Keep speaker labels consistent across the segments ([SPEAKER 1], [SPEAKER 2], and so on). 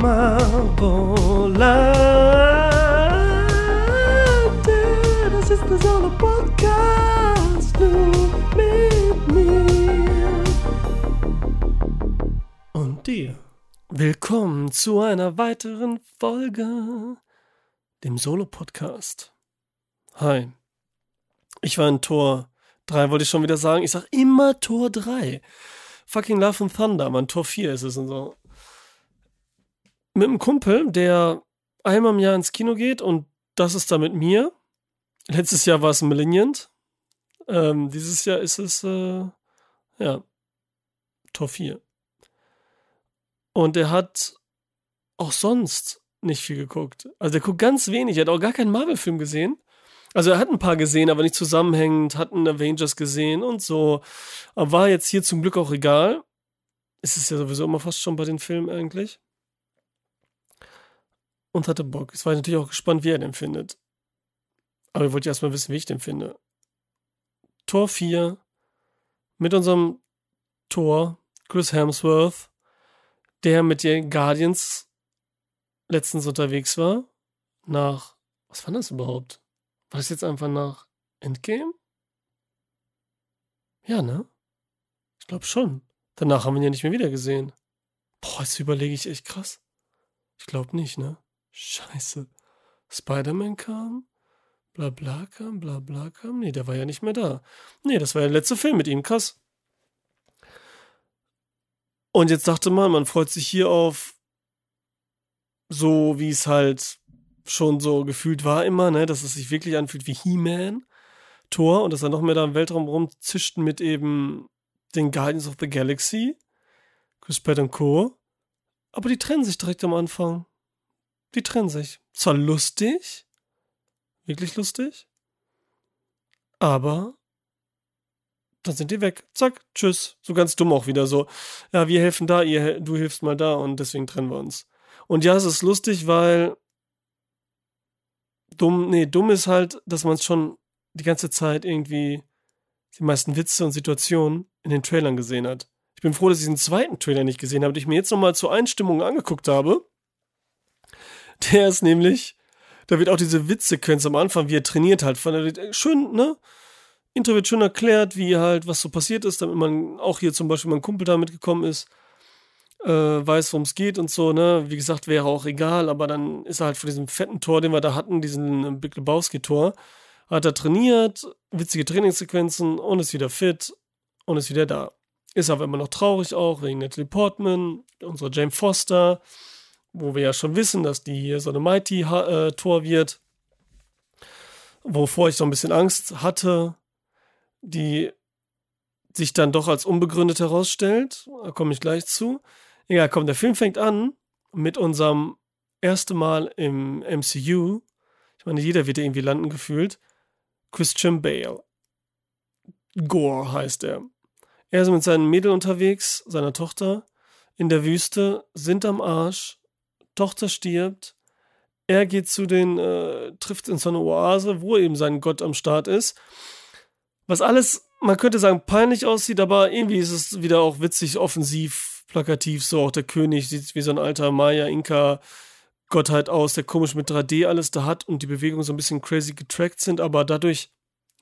[SPEAKER 1] Marvelade. Das ist der Solo-Podcast nur mit mir und dir. Willkommen zu einer weiteren Folge, dem Solo-Podcast. Hi. Ich war in Tor 3, wollte ich schon wieder sagen. Ich sag immer Tor 3. Fucking Love and Thunder, man, Tor 4 ist es und so mit einem Kumpel, der einmal im Jahr ins Kino geht und das ist da mit mir. Letztes Jahr war es Malignant. Ähm, dieses Jahr ist es, äh, ja, Tor 4. Und er hat auch sonst nicht viel geguckt. Also er guckt ganz wenig. Er hat auch gar keinen Marvel-Film gesehen. Also er hat ein paar gesehen, aber nicht zusammenhängend, hat einen Avengers gesehen und so. Aber war jetzt hier zum Glück auch egal. Ist es ja sowieso immer fast schon bei den Filmen eigentlich und hatte Bock. Jetzt war ich natürlich auch gespannt, wie er den findet. Aber ich wollte erstmal wissen, wie ich den finde. Tor 4 mit unserem Tor, Chris Hemsworth, der mit den Guardians letztens unterwegs war. Nach, was war das überhaupt? War das jetzt einfach nach Endgame? Ja, ne? Ich glaube schon. Danach haben wir ihn ja nicht mehr wieder gesehen. Boah, jetzt überlege ich echt krass. Ich glaube nicht, ne? Scheiße. Spider-Man kam, bla bla kam, bla bla kam. Nee, der war ja nicht mehr da. Nee, das war ja der letzte Film mit ihm, krass. Und jetzt dachte man, man freut sich hier auf so, wie es halt schon so gefühlt war immer, ne, dass es sich wirklich anfühlt wie He-Man, Thor und dass er noch mehr da im Weltraum rumzischten mit eben den Guardians of the Galaxy, Chris Pratt und Co. Aber die trennen sich direkt am Anfang. Die trennen sich. Zwar lustig, wirklich lustig, aber dann sind die weg. Zack, tschüss. So ganz dumm auch wieder so. Ja, wir helfen da, ihr, du hilfst mal da und deswegen trennen wir uns. Und ja, es ist lustig, weil dumm, nee, dumm ist halt, dass man es schon die ganze Zeit irgendwie die meisten Witze und Situationen in den Trailern gesehen hat. Ich bin froh, dass ich den zweiten Trailer nicht gesehen habe, den ich mir jetzt nochmal zur Einstimmung angeguckt habe. Der ist nämlich, da wird auch diese Witzsequenz am Anfang, wie er trainiert halt, von schön, ne? Intro wird schön erklärt, wie halt, was so passiert ist, damit man auch hier zum Beispiel mein Kumpel da mitgekommen ist, äh, weiß, worum es geht und so, ne? Wie gesagt, wäre auch egal, aber dann ist er halt von diesem fetten Tor, den wir da hatten, diesen Big Lebowski-Tor, hat er trainiert, witzige Trainingssequenzen und ist wieder fit und ist wieder da. Ist aber immer noch traurig auch, wegen Natalie Portman, unserer Jane Foster, wo wir ja schon wissen, dass die hier so eine Mighty-Tor wird, wovor ich so ein bisschen Angst hatte, die sich dann doch als unbegründet herausstellt. Da komme ich gleich zu. Egal, komm, der Film fängt an mit unserem ersten Mal im MCU. Ich meine, jeder wird irgendwie landen gefühlt. Christian Bale. Gore heißt er. Er ist mit seinen Mädel unterwegs, seiner Tochter, in der Wüste, sind am Arsch, Tochter stirbt, er geht zu den, äh, trifft in so eine Oase, wo eben sein Gott am Start ist. Was alles, man könnte sagen, peinlich aussieht, aber irgendwie ist es wieder auch witzig, offensiv, plakativ, so auch der König sieht wie so ein alter Maya, Inka, Gottheit aus, der komisch mit 3D alles da hat und die Bewegungen so ein bisschen crazy getrackt sind, aber dadurch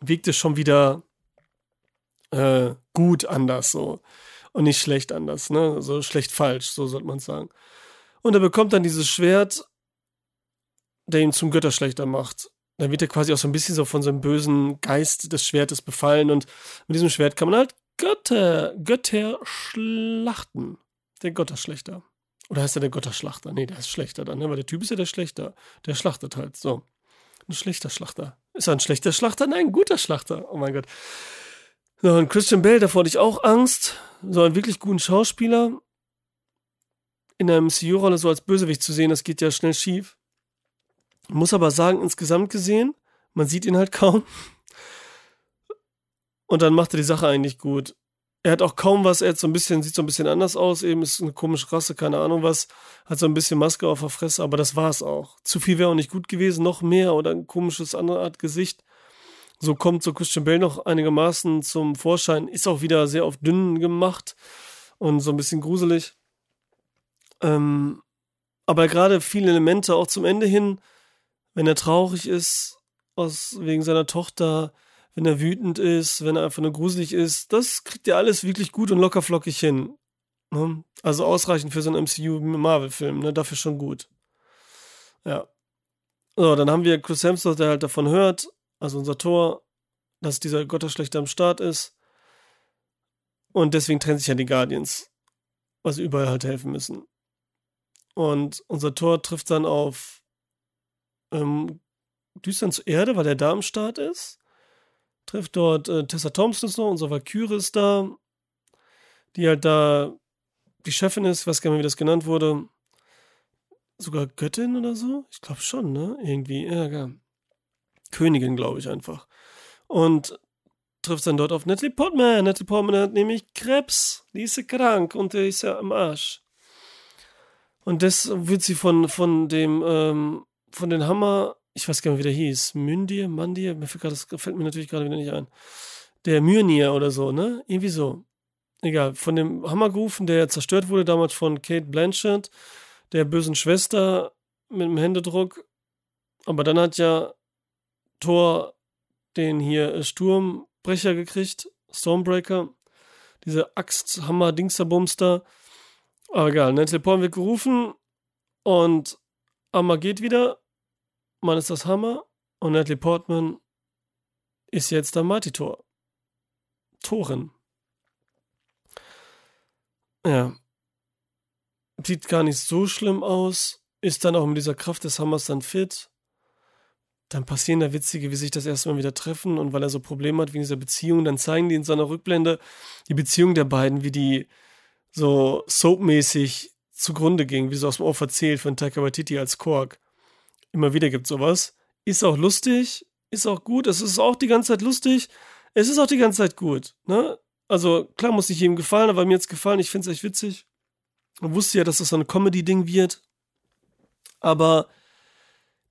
[SPEAKER 1] wirkt es schon wieder äh, gut anders so und nicht schlecht anders, ne? So schlecht falsch, so sollte man sagen. Und er bekommt dann dieses Schwert, der ihn zum Götterschlechter macht. Dann wird er quasi auch so ein bisschen so von so einem bösen Geist des Schwertes befallen und mit diesem Schwert kann man halt Götter, Götter schlachten. Der Götterschlechter. Oder heißt er der Götterschlachter? Nee, der ist schlechter dann, ne? Weil der Typ ist ja der Schlechter. Der schlachtet halt, so. Ein schlechter Schlachter. Ist er ein schlechter Schlachter? Nein, ein guter Schlachter. Oh mein Gott. So, und Christian Bale, davor hatte ich auch Angst. So einen wirklich guten Schauspieler in der MCU-Rolle so als Bösewicht zu sehen, das geht ja schnell schief. Muss aber sagen, insgesamt gesehen, man sieht ihn halt kaum. Und dann macht er die Sache eigentlich gut. Er hat auch kaum was, er hat so ein bisschen, sieht so ein bisschen anders aus, eben ist eine komische Rasse, keine Ahnung was, hat so ein bisschen Maske auf der Fresse, aber das war's auch. Zu viel wäre auch nicht gut gewesen, noch mehr oder ein komisches andere Art Gesicht. So kommt so Christian Bale noch einigermaßen zum Vorschein, ist auch wieder sehr auf dünn gemacht und so ein bisschen gruselig. Ähm, aber gerade viele Elemente auch zum Ende hin, wenn er traurig ist, aus, wegen seiner Tochter, wenn er wütend ist, wenn er einfach nur gruselig ist, das kriegt er alles wirklich gut und lockerflockig hin. Ne? Also ausreichend für so einen MCU-Marvel-Film, ne? dafür schon gut. Ja. So, dann haben wir Chris Hemsworth, der halt davon hört, also unser Tor, dass dieser Gotterschlechter am Start ist. Und deswegen trennen sich ja die Guardians, was überall halt helfen müssen. Und unser Tor trifft dann auf ähm, düstern zur Erde, weil er da am Start ist. Trifft dort äh, Tessa Thompson noch, unser Valkyrie ist da, die halt da die Chefin ist, ich weiß gar nicht, wie das genannt wurde. Sogar Göttin oder so? Ich glaube schon, ne? Irgendwie, ja, ja. Königin, glaube ich einfach. Und trifft dann dort auf Natalie Portman. Natalie Portman hat nämlich Krebs. Die ist krank und die ist ja am Arsch. Und das wird sie von, von dem, ähm, von den Hammer, ich weiß gar nicht, wie der hieß, Myndir, Mandir, mir fällt, grad, das fällt mir natürlich gerade wieder nicht ein. Der Myrnir oder so, ne? Irgendwie so. Egal, von dem Hammer gerufen, der zerstört wurde damals von Kate Blanchett, der bösen Schwester mit dem Händedruck. Aber dann hat ja Thor den hier Sturmbrecher gekriegt, Stormbreaker. Diese Axt, Hammer, Dingsterbumster. Aber egal, Natalie Portman wird gerufen und Hammer geht wieder. Man ist das Hammer und Natalie Portman ist jetzt der Mighty Thor. Torin. Ja. Sieht gar nicht so schlimm aus. Ist dann auch mit dieser Kraft des Hammers dann fit dann passieren da witzige, wie sich das erstmal wieder treffen und weil er so Probleme hat wegen dieser Beziehung, dann zeigen die in seiner Rückblende die Beziehung der beiden, wie die so soapmäßig zugrunde ging, wie so aus dem Off erzählt von Taika Waititi als Kork. Immer wieder gibt sowas. Ist auch lustig, ist auch gut, es ist auch die ganze Zeit lustig, es ist auch die ganze Zeit gut, ne? Also, klar muss nicht jedem gefallen, aber mir jetzt gefallen, ich finde es echt witzig. Man wusste ja, dass das so ein Comedy-Ding wird. Aber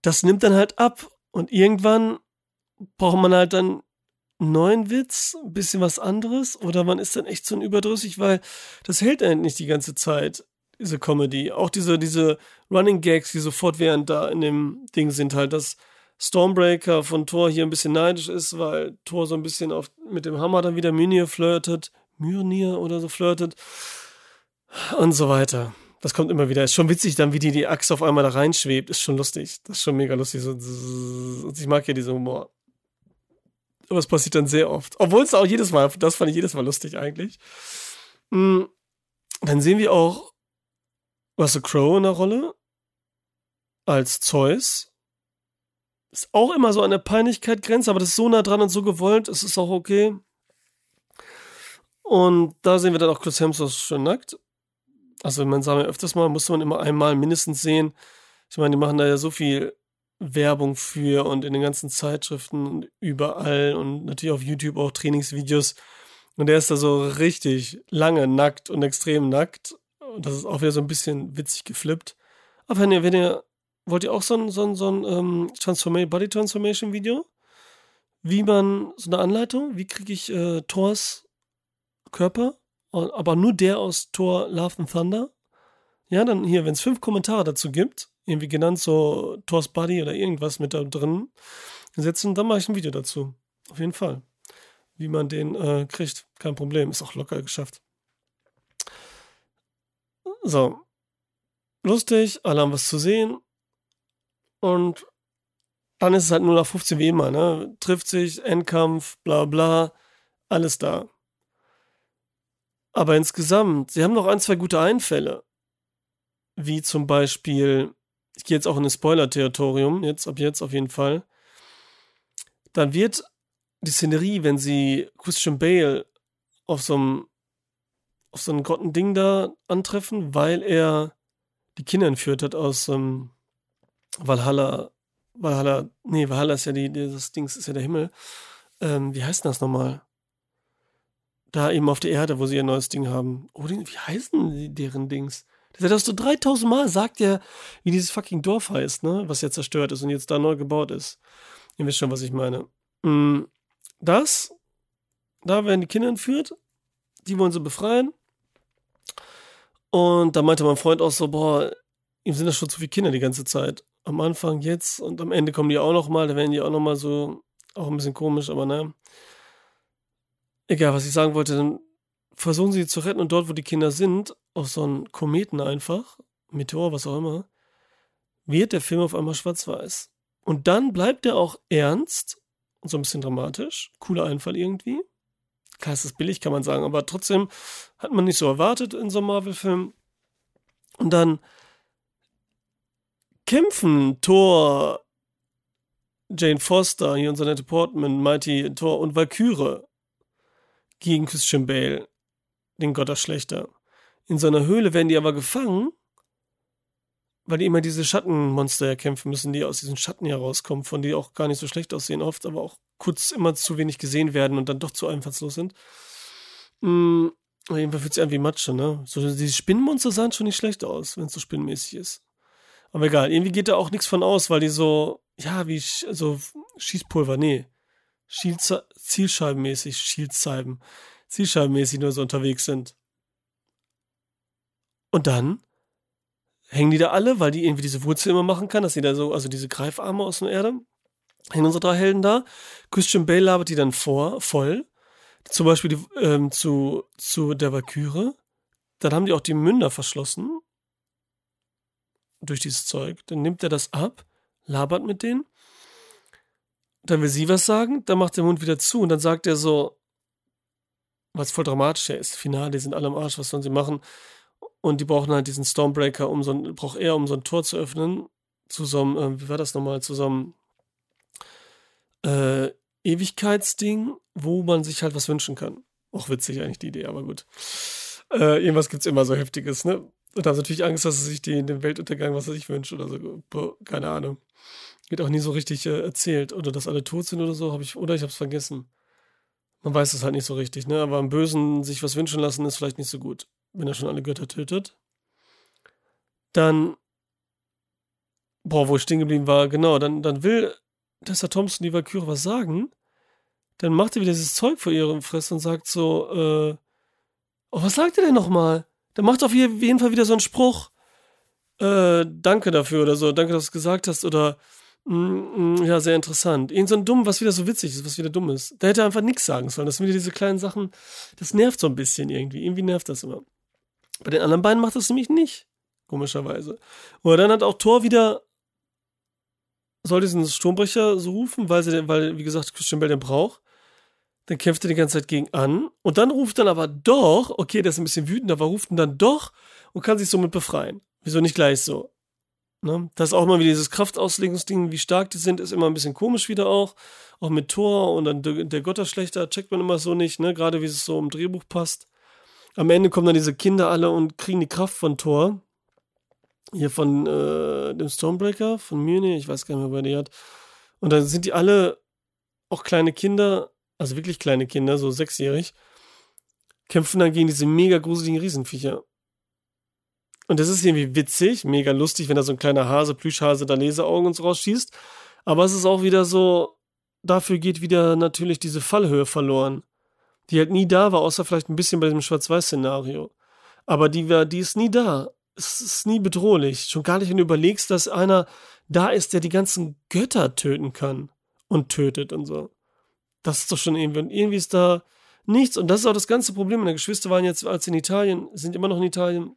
[SPEAKER 1] das nimmt dann halt ab und irgendwann braucht man halt dann neuen Witz, ein bisschen was anderes, oder man ist dann echt so ein überdrüssig, weil das hält eigentlich nicht die ganze Zeit, diese Comedy. Auch diese, diese Running Gags, die sofort während da in dem Ding sind, halt, dass Stormbreaker von Thor hier ein bisschen neidisch ist, weil Thor so ein bisschen auf, mit dem Hammer dann wieder Mjolnir flirtet, Mjolnir oder so flirtet und so weiter. Das kommt immer wieder. Ist schon witzig, dann wie die, die Axt auf einmal da reinschwebt. Ist schon lustig. Das ist schon mega lustig. Und ich mag ja diesen Humor. Aber es passiert dann sehr oft. Obwohl es auch jedes Mal, das fand ich jedes Mal lustig eigentlich. Hm, dann sehen wir auch Russell Crowe in der Rolle. Als Zeus. Ist auch immer so an der Peinlichkeit aber das ist so nah dran und so gewollt, es ist auch okay. Und da sehen wir dann auch Chris Hemsworth schon nackt. Also man sagt ja öfters mal, muss man immer einmal mindestens sehen. Ich meine, die machen da ja so viel Werbung für und in den ganzen Zeitschriften und überall und natürlich auf YouTube auch Trainingsvideos. Und der ist da so richtig lange nackt und extrem nackt. Und das ist auch wieder so ein bisschen witzig geflippt. Aber wenn ihr, wenn ihr, wollt ihr auch so ein, so ein, so ein ähm, Transformation, Body Transformation Video? Wie man, so eine Anleitung, wie kriege ich äh, Thors Körper aber nur der aus Thor Love and Thunder. Ja, dann hier, wenn es fünf Kommentare dazu gibt, irgendwie genannt so Thor's Buddy oder irgendwas mit da drin setzen, dann mache ich ein Video dazu. Auf jeden Fall. Wie man den äh, kriegt, kein Problem, ist auch locker geschafft. So. Lustig, alle haben was zu sehen. Und dann ist es halt nur nach 15 wie immer, ne? Trifft sich, Endkampf, bla bla, alles da. Aber insgesamt, sie haben noch ein, zwei gute Einfälle. Wie zum Beispiel, ich gehe jetzt auch in das Spoiler-Territorium, jetzt ab jetzt auf jeden Fall. Dann wird die Szenerie, wenn sie Christian Bale auf so einem auf so einem Grottending da antreffen, weil er die Kinder entführt hat aus ähm, Valhalla. Valhalla, nee, Valhalla ist ja die, das Dings ist ja der Himmel. Ähm, wie heißt das nochmal? Da eben auf der Erde, wo sie ihr neues Ding haben. Oh, wie heißen die, deren Dings? Das hat so 3000 Mal sagt ja, wie dieses fucking Dorf heißt, ne? Was ja zerstört ist und jetzt da neu gebaut ist. Ihr wisst schon, was ich meine. Mm, das, da werden die Kinder entführt. Die wollen sie befreien. Und da meinte mein Freund auch so, boah, ihm sind das schon zu viele Kinder die ganze Zeit. Am Anfang jetzt und am Ende kommen die auch noch mal, da werden die auch noch mal so, auch ein bisschen komisch, aber ne. Egal, was ich sagen wollte, dann versuchen sie zu retten und dort, wo die Kinder sind, auf so einen Kometen einfach, Meteor, was auch immer, wird der Film auf einmal schwarz-weiß. Und dann bleibt er auch ernst und so ein bisschen dramatisch. Cooler Einfall irgendwie. Klar, es ist billig, kann man sagen, aber trotzdem hat man nicht so erwartet in so einem Marvel-Film. Und dann kämpfen Thor, Jane Foster, hier unser nette Portman, Mighty Thor und Valkyrie gegen Christian Bale, den Gotterschlechter. In so einer Höhle werden die aber gefangen, weil die immer diese Schattenmonster erkämpfen müssen, die aus diesen Schatten herauskommen, von die auch gar nicht so schlecht aussehen oft, aber auch kurz immer zu wenig gesehen werden und dann doch zu einfallslos sind. Mhm. Jedenfalls fühlt sich an wie Matsche, ne? So, diese Spinnenmonster sahen schon nicht schlecht aus, wenn es so spinnenmäßig ist. Aber egal, irgendwie geht da auch nichts von aus, weil die so, ja, wie, so Schießpulver, nee. Zielscheibenmäßig, Schießscheiben, Zielscheibenmäßig nur so unterwegs sind. Und dann hängen die da alle, weil die irgendwie diese Wurzel immer machen kann, dass sie da so, also diese Greifarme aus der Erde, hängen unsere drei Helden da. Christian Bale labert die dann vor, voll. Zum Beispiel die, ähm, zu, zu der Valkyrie. Dann haben die auch die Münder verschlossen. Durch dieses Zeug. Dann nimmt er das ab, labert mit denen. Dann will sie was sagen, dann macht der Mund wieder zu und dann sagt er so, was voll dramatisch ist, Finale, die sind alle am Arsch, was sollen sie machen? Und die brauchen halt diesen Stormbreaker, um so ein, braucht er, um so ein Tor zu öffnen, zu so einem, äh, wie war das nochmal, zu so einem äh, Ewigkeitsding, wo man sich halt was wünschen kann. Auch witzig eigentlich die Idee, aber gut. Äh, irgendwas es immer so Heftiges, ne? Und da haben sie natürlich Angst, dass sie sich die, den Weltuntergang, was er sich wünscht oder so. Boah, keine Ahnung. Wird auch nie so richtig äh, erzählt. Oder dass alle tot sind oder so, habe ich, oder ich habe es vergessen. Man weiß es halt nicht so richtig, ne? Aber am Bösen sich was wünschen lassen ist vielleicht nicht so gut wenn er schon alle Götter tötet. Dann, boah, wo ich stehen geblieben war, genau, dann, dann will Tessa Thompson die Valkyrie was sagen. Dann macht er wieder dieses Zeug vor ihrem Fresse und sagt so, äh, oh, was sagt er denn nochmal? Dann macht auf jeden Fall wieder so einen Spruch, äh, danke dafür oder so, danke, dass du es gesagt hast oder, ja, sehr interessant. Irgend so ein Dumm, was wieder so witzig ist, was wieder dumm ist. Da hätte er einfach nichts sagen sollen. Das sind wieder diese kleinen Sachen, das nervt so ein bisschen irgendwie. Irgendwie nervt das immer. Bei den anderen beiden macht das nämlich nicht. Komischerweise. Oder dann hat auch Thor wieder soll diesen Sturmbrecher so rufen, weil sie, weil, wie gesagt, Christian Bell den braucht. Dann kämpft er die ganze Zeit gegen an. Und dann ruft dann aber doch, okay, der ist ein bisschen wütend, aber ruft ihn dann doch und kann sich somit befreien. Wieso nicht gleich so? Ne? Das ist auch mal wieder dieses Kraftauslegungsding, wie stark die sind, ist immer ein bisschen komisch wieder auch. Auch mit Thor und dann der, der checkt man immer so nicht, ne? Gerade wie es so im Drehbuch passt. Am Ende kommen dann diese Kinder alle und kriegen die Kraft von Thor. Hier von äh, dem Stormbreaker, von Mjölnir, ich weiß gar nicht mehr, wer die hat. Und dann sind die alle auch kleine Kinder, also wirklich kleine Kinder, so sechsjährig, kämpfen dann gegen diese mega gruseligen Riesenviecher. Und das ist irgendwie witzig, mega lustig, wenn da so ein kleiner Hase, Plüschhase, da Laseraugen und so rausschießt. Aber es ist auch wieder so, dafür geht wieder natürlich diese Fallhöhe verloren die halt nie da war, außer vielleicht ein bisschen bei dem Schwarz-Weiß-Szenario. Aber die, war, die ist nie da. Es ist nie bedrohlich. Schon gar nicht, wenn du überlegst, dass einer da ist, der die ganzen Götter töten kann und tötet und so. Das ist doch schon irgendwie, irgendwie ist da nichts. Und das ist auch das ganze Problem. Meine Geschwister waren jetzt, als in Italien, sind immer noch in Italien.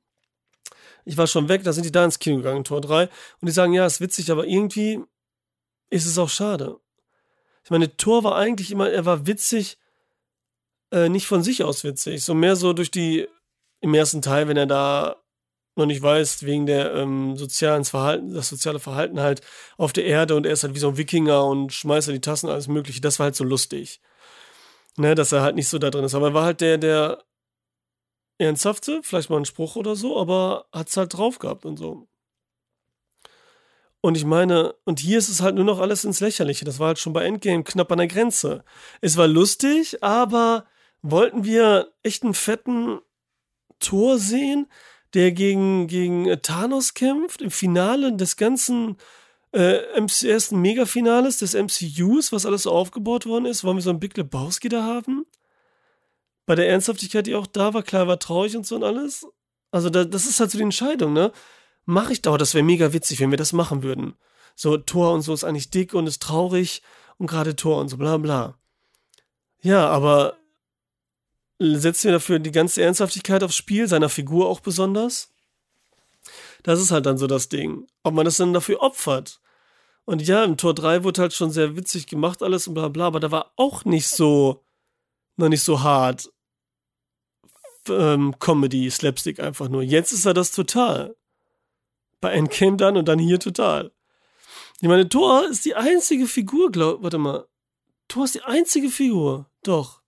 [SPEAKER 1] Ich war schon weg, da sind die da ins Kino gegangen, Tor 3. Und die sagen, ja, ist witzig, aber irgendwie ist es auch schade. Ich meine, Tor war eigentlich immer, er war witzig, äh, nicht von sich aus witzig, so mehr so durch die, im ersten Teil, wenn er da noch nicht weiß, wegen der ähm, sozialen Verhalten, das soziale Verhalten halt auf der Erde und er ist halt wie so ein Wikinger und schmeißt da die Tassen, alles mögliche, das war halt so lustig. Ne, dass er halt nicht so da drin ist. Aber er war halt der, der ernsthafte, vielleicht mal ein Spruch oder so, aber hat's halt drauf gehabt und so. Und ich meine, und hier ist es halt nur noch alles ins Lächerliche. Das war halt schon bei Endgame knapp an der Grenze. Es war lustig, aber wollten wir echt einen fetten Tor sehen, der gegen, gegen äh, Thanos kämpft, im Finale des ganzen äh, ersten Megafinales des MCUs, was alles so aufgebaut worden ist. Wollen wir so einen Big Lebowski da haben? Bei der Ernsthaftigkeit, die auch da war, klar war traurig und so und alles. Also da, das ist halt so die Entscheidung, ne? mache ich doch, das wäre mega witzig, wenn wir das machen würden. So, Thor und so ist eigentlich dick und ist traurig und gerade Thor und so, bla bla. Ja, aber setzen wir dafür die ganze Ernsthaftigkeit aufs Spiel, seiner Figur auch besonders? Das ist halt dann so das Ding. Ob man das dann dafür opfert. Und ja, im Tor 3 wurde halt schon sehr witzig gemacht alles und bla bla, aber da war auch nicht so, noch nicht so hart ähm, Comedy, Slapstick einfach nur. Jetzt ist er das total. Bei Endgame dann und dann hier total. Ich meine, Thor ist die einzige Figur, glaub, warte mal. Thor ist die einzige Figur, doch.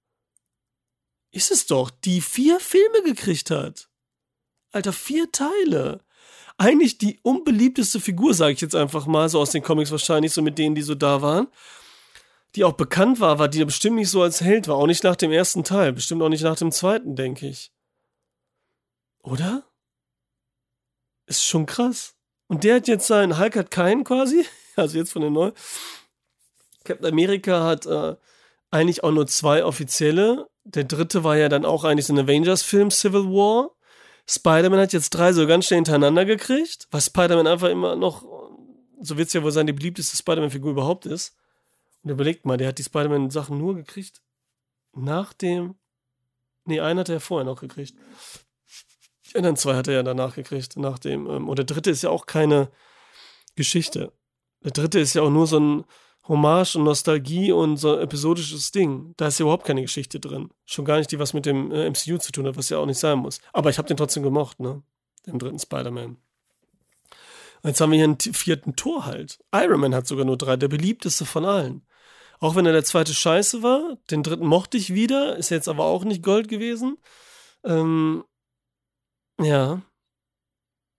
[SPEAKER 1] Ist es doch, die vier Filme gekriegt hat. Alter, vier Teile. Eigentlich die unbeliebteste Figur, sage ich jetzt einfach mal, so aus den Comics wahrscheinlich, so mit denen, die so da waren. Die auch bekannt war, war die bestimmt nicht so als Held war. Auch nicht nach dem ersten Teil. Bestimmt auch nicht nach dem zweiten, denke ich. Oder? Ist schon krass. Und der hat jetzt seinen, Hulk hat keinen quasi, also jetzt von den neuen. Captain America hat äh, eigentlich auch nur zwei offizielle. Der dritte war ja dann auch eigentlich so ein Avengers-Film, Civil War. Spider-Man hat jetzt drei so ganz schnell hintereinander gekriegt, was Spider-Man einfach immer noch, so wird es ja wohl sein, die beliebteste Spider-Man-Figur überhaupt ist. Und überlegt mal, der hat die Spider-Man-Sachen nur gekriegt nach dem. Nee, einen hat er ja vorher noch gekriegt. Die anderen zwei hat er ja danach gekriegt, nach dem. Ähm, und der dritte ist ja auch keine Geschichte. Der dritte ist ja auch nur so ein Hommage und Nostalgie und so ein episodisches Ding. Da ist ja überhaupt keine Geschichte drin. Schon gar nicht die, was mit dem äh, MCU zu tun hat, was ja auch nicht sein muss. Aber ich habe den trotzdem gemocht, ne? Den dritten Spider-Man. Jetzt haben wir hier einen vierten Tor halt. Iron Man hat sogar nur drei, der beliebteste von allen. Auch wenn er der zweite Scheiße war, den dritten mochte ich wieder, ist jetzt aber auch nicht Gold gewesen. Ähm, ja.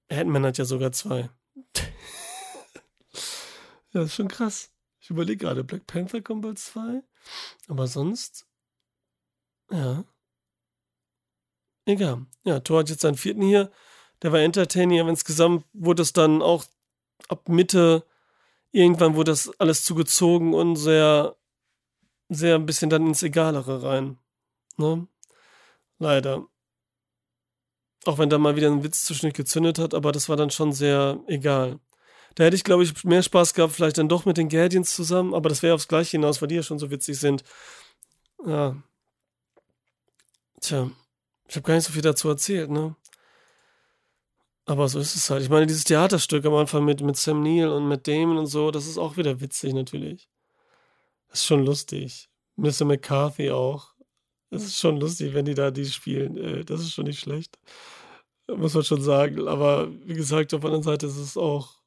[SPEAKER 1] Ant-Man hat ja sogar zwei. ja, ist schon krass. Ich überlege gerade, Black Panther kommt bald zwei. Aber sonst. Ja. Egal. Ja, Thor hat jetzt seinen vierten hier. Der war entertaining, aber insgesamt wurde es dann auch ab Mitte irgendwann wurde das alles zugezogen und sehr, sehr ein bisschen dann ins Egalere rein. Ne? Leider. Auch wenn da mal wieder ein Witz zwischendurch gezündet hat, aber das war dann schon sehr egal. Da hätte ich, glaube ich, mehr Spaß gehabt, vielleicht dann doch mit den Guardians zusammen, aber das wäre aufs Gleiche hinaus, weil die ja schon so witzig sind. Ja. Tja, ich habe gar nicht so viel dazu erzählt, ne? Aber so ist es halt. Ich meine, dieses Theaterstück am Anfang mit, mit Sam Neill und mit Damon und so, das ist auch wieder witzig natürlich. Das ist schon lustig. Mr. McCarthy auch. Das ist schon lustig, wenn die da die spielen. Äh, das ist schon nicht schlecht. Muss man schon sagen. Aber wie gesagt, auf der anderen Seite ist es auch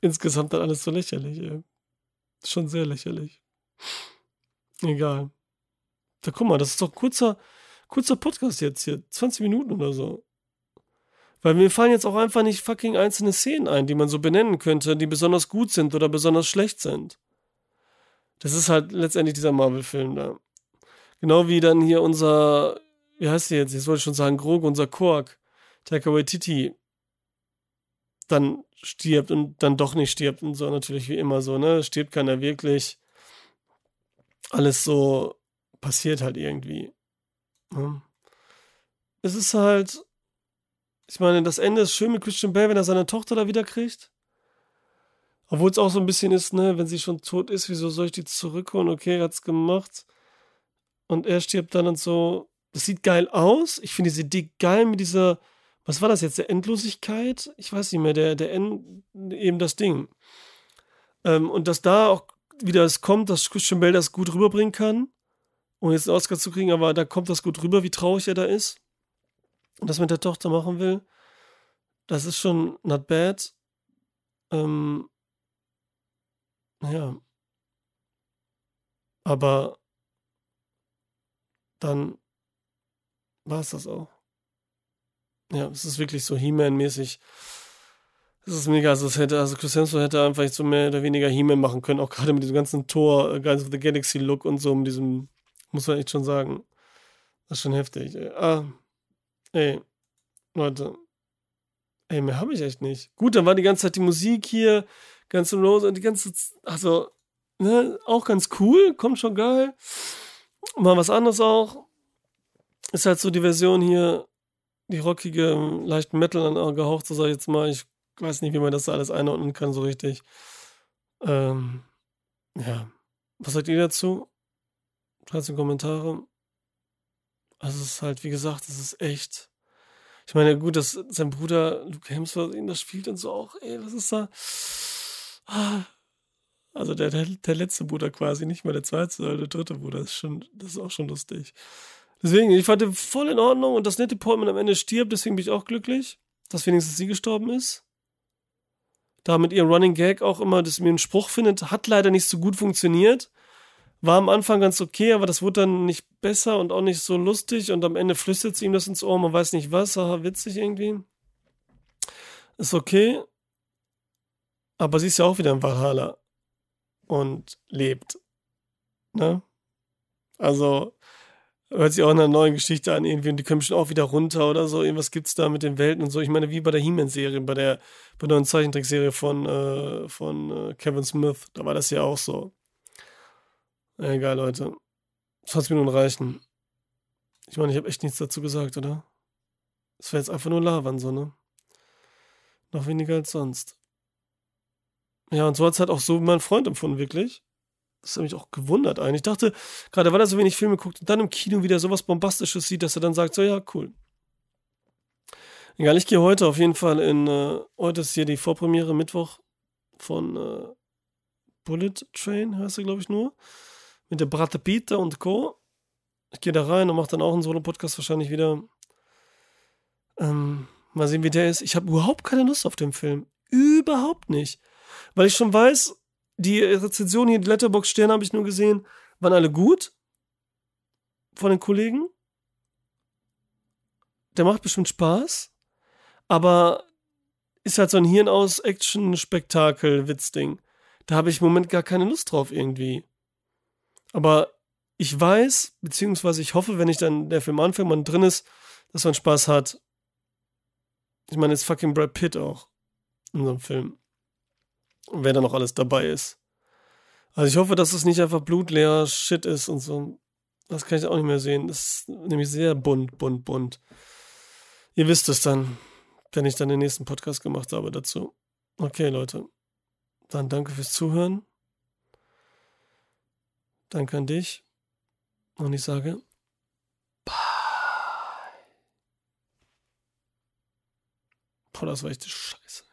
[SPEAKER 1] insgesamt dann alles so lächerlich. Ey. Schon sehr lächerlich. Egal. Da guck mal, das ist doch ein kurzer, kurzer Podcast jetzt hier. 20 Minuten oder so. Weil mir fallen jetzt auch einfach nicht fucking einzelne Szenen ein, die man so benennen könnte, die besonders gut sind oder besonders schlecht sind. Das ist halt letztendlich dieser Marvel-Film da. Genau wie dann hier unser, wie heißt der jetzt? Jetzt wollte ich schon sagen, Grogu, unser Kork, Taika Waititi, dann stirbt und dann doch nicht stirbt und so natürlich wie immer so, ne? Stirbt keiner wirklich. Alles so passiert halt irgendwie. Ne? Es ist halt, ich meine, das Ende ist schön mit Christian Bale, wenn er seine Tochter da wieder kriegt. Obwohl es auch so ein bisschen ist, ne, wenn sie schon tot ist, wieso soll ich die zurückholen? Okay, er hat's gemacht. Und er stirbt dann und so. Das sieht geil aus. Ich finde diese Idee geil mit dieser, was war das jetzt, der Endlosigkeit? Ich weiß nicht mehr, der, der End, eben das Ding. Ähm, und dass da auch wieder es kommt, dass Christian Bale das gut rüberbringen kann, um jetzt einen Oscar zu kriegen, aber da kommt das gut rüber, wie traurig er da ist das mit der Tochter machen will, das ist schon not bad. Ähm, ja. Aber dann war es das auch. Ja, es ist wirklich so He-Man-mäßig. Es ist mega, also es hätte, also Chris Hemsworth hätte einfach so mehr oder weniger He-Man machen können, auch gerade mit diesem ganzen Tor, äh, Guys of the Galaxy Look und so, mit diesem, muss man echt schon sagen. Das ist schon heftig. Ah, Ey, Leute. Ey, mehr habe ich echt nicht. Gut, dann war die ganze Zeit die Musik hier, ganz im Rose und die ganze, also, ne, auch ganz cool, kommt schon geil. Mal was anderes auch. Ist halt so die Version hier, die rockige, leicht Metal angehaucht, so sag ich jetzt mal. Ich weiß nicht, wie man das alles einordnen kann, so richtig. Ähm, ja. Was sagt ihr dazu? 13 Kommentare. Also es ist halt, wie gesagt, es ist echt. Ich meine, gut, dass sein Bruder Luke Hemsworth ihn das spielt und so auch, ey, was ist da? Ah. Also der, der, der letzte Bruder quasi, nicht mal der zweite, sondern der dritte Bruder. Das ist schon, das ist auch schon lustig. Deswegen, ich fand den voll in Ordnung und dass Nette Portman am Ende stirbt, deswegen bin ich auch glücklich, dass wenigstens sie gestorben ist. Da mit ihrem Running Gag auch immer, dass mir einen Spruch findet, hat leider nicht so gut funktioniert. War am Anfang ganz okay, aber das wurde dann nicht besser und auch nicht so lustig und am Ende flüstert sie ihm das ins Ohr, man weiß nicht was, haha, witzig irgendwie. Ist okay. Aber sie ist ja auch wieder in Valhalla und lebt. Ne? Also, hört sich auch in einer neuen Geschichte an, irgendwie, und die kommen schon auch wieder runter oder so. Irgendwas gibt's da mit den Welten und so. Ich meine, wie bei der He-Man-Serie, bei der, bei der neuen Zeichentrickserie von, äh, von äh, Kevin Smith, da war das ja auch so. Egal, Leute. 20 Minuten reichen. Ich meine, ich habe echt nichts dazu gesagt, oder? Es wäre jetzt einfach nur Lavern, so, ne? Noch weniger als sonst. Ja, und so hat es halt auch so mein Freund empfunden, wirklich. Das hat mich auch gewundert eigentlich. Ich dachte, gerade weil er so wenig Filme guckt und dann im Kino wieder sowas Bombastisches sieht, dass er dann sagt, so ja, cool. Egal, ich gehe heute auf jeden Fall in, äh, heute ist hier die Vorpremiere Mittwoch von äh, Bullet Train, heißt er, glaube ich, nur. Mit der Brate Pita und Co. Ich gehe da rein und mache dann auch einen Solo-Podcast wahrscheinlich wieder. Ähm, mal sehen, wie der ist. Ich habe überhaupt keine Lust auf den Film. Überhaupt nicht. Weil ich schon weiß, die Rezensionen hier, die Letterbox-Sterne habe ich nur gesehen, waren alle gut. Von den Kollegen. Der macht bestimmt Spaß. Aber ist halt so ein Hirn aus Action-Spektakel-Witzding. Da habe ich im Moment gar keine Lust drauf irgendwie. Aber ich weiß, beziehungsweise ich hoffe, wenn ich dann der Film anfängt, man drin ist, dass man Spaß hat. Ich meine, jetzt fucking Brad Pitt auch in so einem Film. Und wer da noch alles dabei ist. Also ich hoffe, dass es nicht einfach blutleer Shit ist und so. Das kann ich auch nicht mehr sehen. Das ist nämlich sehr bunt, bunt, bunt. Ihr wisst es dann, wenn ich dann den nächsten Podcast gemacht habe dazu. Okay, Leute. Dann danke fürs Zuhören. Danke an dich. Und ich sage, bye. Boah, das war echt Scheiße.